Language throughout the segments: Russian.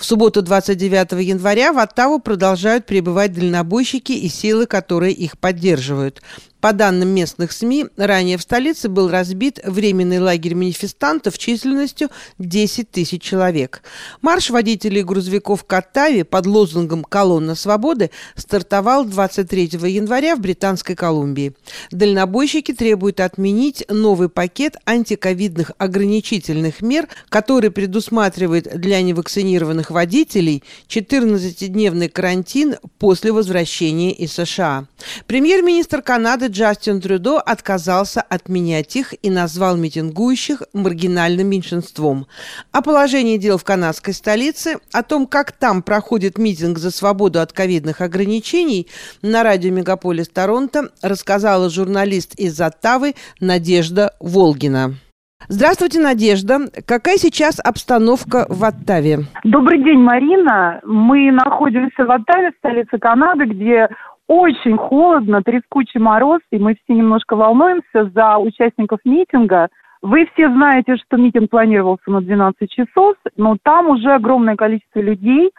В субботу 29 января в Оттаву продолжают прибывать дальнобойщики и силы, которые их поддерживают. По данным местных СМИ, ранее в столице был разбит временный лагерь манифестантов численностью 10 тысяч человек. Марш водителей грузовиков к Оттаве под лозунгом «Колонна свободы» стартовал 23 января в Британской Колумбии. Дальнобойщики требуют отменить новый пакет антиковидных ограничительных мер, который предусматривает для невакцинированных водителей 14-дневный карантин после возвращения из США. Премьер-министр Канады Джастин Трюдо отказался отменять их и назвал митингующих маргинальным меньшинством. О положении дел в канадской столице, о том, как там проходит митинг за свободу от ковидных ограничений, на радио «Мегаполис Торонто» рассказала журналист из Оттавы Надежда Волгина. Здравствуйте, Надежда. Какая сейчас обстановка в Оттаве? Добрый день, Марина. Мы находимся в Оттаве, столице Канады, где очень холодно, трескучий мороз, и мы все немножко волнуемся за участников митинга. Вы все знаете, что митинг планировался на 12 часов, но там уже огромное количество людей,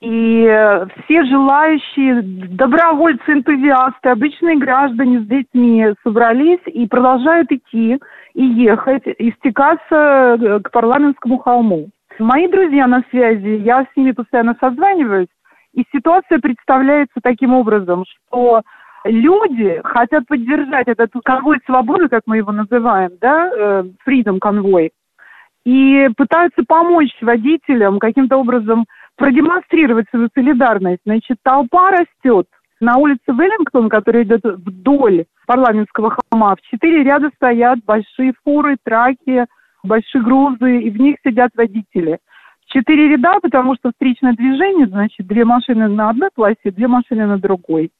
и все желающие, добровольцы, энтузиасты, обычные граждане с детьми собрались и продолжают идти и ехать, и стекаться к парламентскому холму. Мои друзья на связи, я с ними постоянно созваниваюсь, и ситуация представляется таким образом, что люди хотят поддержать этот конвой свободы, как мы его называем, да, э, Freedom конвой, и пытаются помочь водителям каким-то образом продемонстрировать свою солидарность. Значит, толпа растет. На улице Веллингтон, которая идет вдоль парламентского холма, в четыре ряда стоят большие фуры, траки, большие грузы, и в них сидят водители – Четыре ряда, потому что встречное движение, значит, две машины на одной полосе, две машины на другой.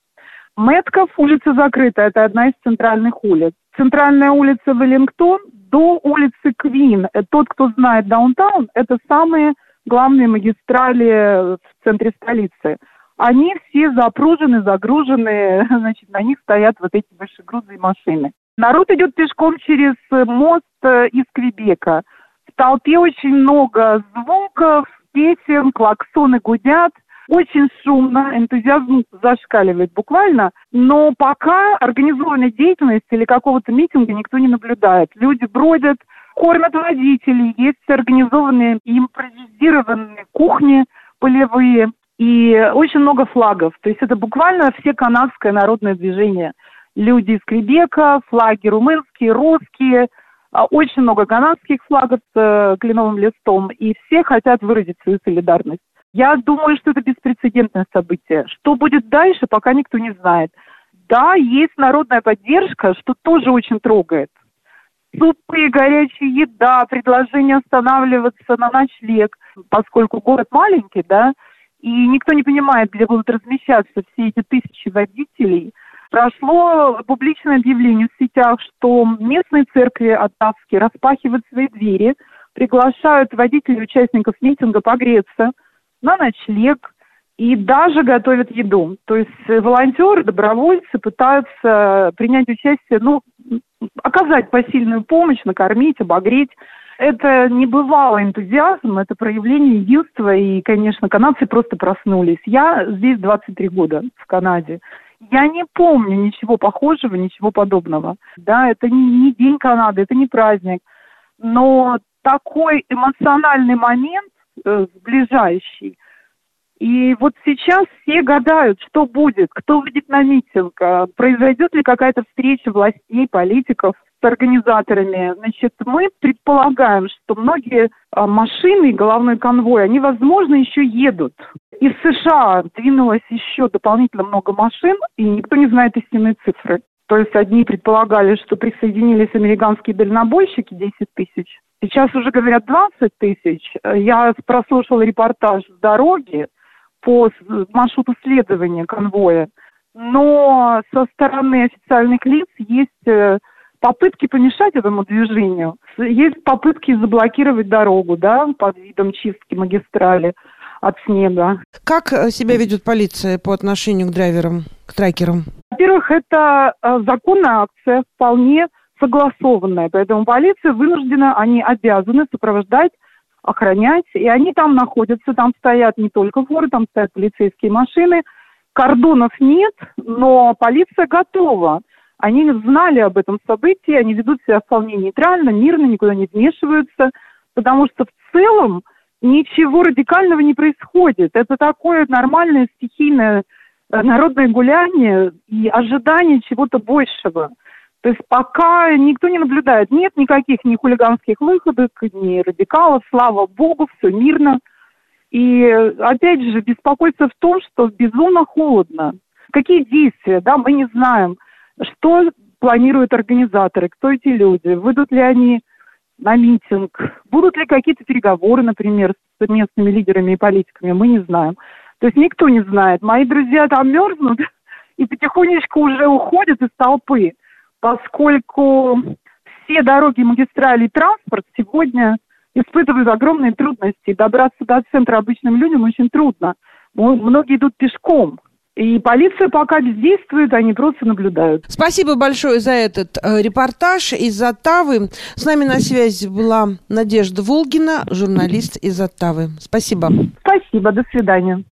Мэтков улица закрыта, это одна из центральных улиц. Центральная улица Веллингтон до улицы Квин. Э, тот, кто знает даунтаун, это самые главные магистрали в центре столицы. Они все запружены, загружены, значит, на них стоят вот эти большегрузные машины. Народ идет пешком через мост э, из Квебека – толпе очень много звуков, песен, клаксоны гудят. Очень шумно, энтузиазм зашкаливает буквально, но пока организованной деятельности или какого-то митинга никто не наблюдает. Люди бродят, кормят водителей, есть организованные импровизированные кухни полевые и очень много флагов. То есть это буквально все канадское народное движение. Люди из Кребека, флаги румынские, русские – очень много канадских флагов с э, кленовым листом, и все хотят выразить свою солидарность. Я думаю, что это беспрецедентное событие. Что будет дальше, пока никто не знает. Да, есть народная поддержка, что тоже очень трогает. Супы, горячая еда, предложение останавливаться на ночлег, поскольку город маленький, да, и никто не понимает, где будут размещаться все эти тысячи водителей – Прошло публичное объявление в сетях, что местные церкви оттавские распахивают свои двери, приглашают водителей участников митинга погреться на ночлег и даже готовят еду. То есть волонтеры, добровольцы пытаются принять участие, ну, оказать посильную помощь, накормить, обогреть. Это небывалый энтузиазм, это проявление единства, и, конечно, канадцы просто проснулись. Я здесь 23 года, в Канаде. Я не помню ничего похожего, ничего подобного. Да, это не, не День Канады, это не праздник. Но такой эмоциональный момент э, сближающий. И вот сейчас все гадают, что будет, кто выйдет на митинг, э, произойдет ли какая-то встреча властей, политиков с организаторами. Значит, мы предполагаем, что многие а, машины, головной конвой, они, возможно, еще едут. Из США двинулось еще дополнительно много машин, и никто не знает истинные цифры. То есть одни предполагали, что присоединились американские дальнобойщики 10 тысяч. Сейчас уже говорят 20 тысяч. Я прослушала репортаж с дороги по маршруту следования конвоя. Но со стороны официальных лиц есть э, попытки помешать этому движению. Есть попытки заблокировать дорогу, да, под видом чистки магистрали от снега. Как э, себя ведет полиция по отношению к драйверам, к трекерам? Во-первых, это э, законная акция, вполне согласованная, поэтому полиция вынуждена, они обязаны сопровождать охранять. И они там находятся, там стоят не только воры, там стоят полицейские машины. Кордонов нет, но полиция готова. Они знали об этом событии, они ведут себя вполне нейтрально, мирно, никуда не вмешиваются, потому что в целом ничего радикального не происходит. Это такое нормальное стихийное э, народное гуляние и ожидание чего-то большего. То есть пока никто не наблюдает, нет никаких ни хулиганских выходок, ни радикалов, слава богу, все мирно. И опять же, беспокойство в том, что безумно холодно. Какие действия, да, мы не знаем. Что планируют организаторы, кто эти люди, выйдут ли они на митинг, будут ли какие-то переговоры, например, с местными лидерами и политиками, мы не знаем. То есть никто не знает. Мои друзья там мерзнут и потихонечку уже уходят из толпы, поскольку все дороги, магистрали и транспорт сегодня испытывают огромные трудности. Добраться до центра обычным людям очень трудно. Многие идут пешком. И полиция пока бездействует, они просто наблюдают. Спасибо большое за этот э, репортаж из Оттавы. С нами на связи была Надежда Волгина, журналист из Оттавы. Спасибо. Спасибо, до свидания.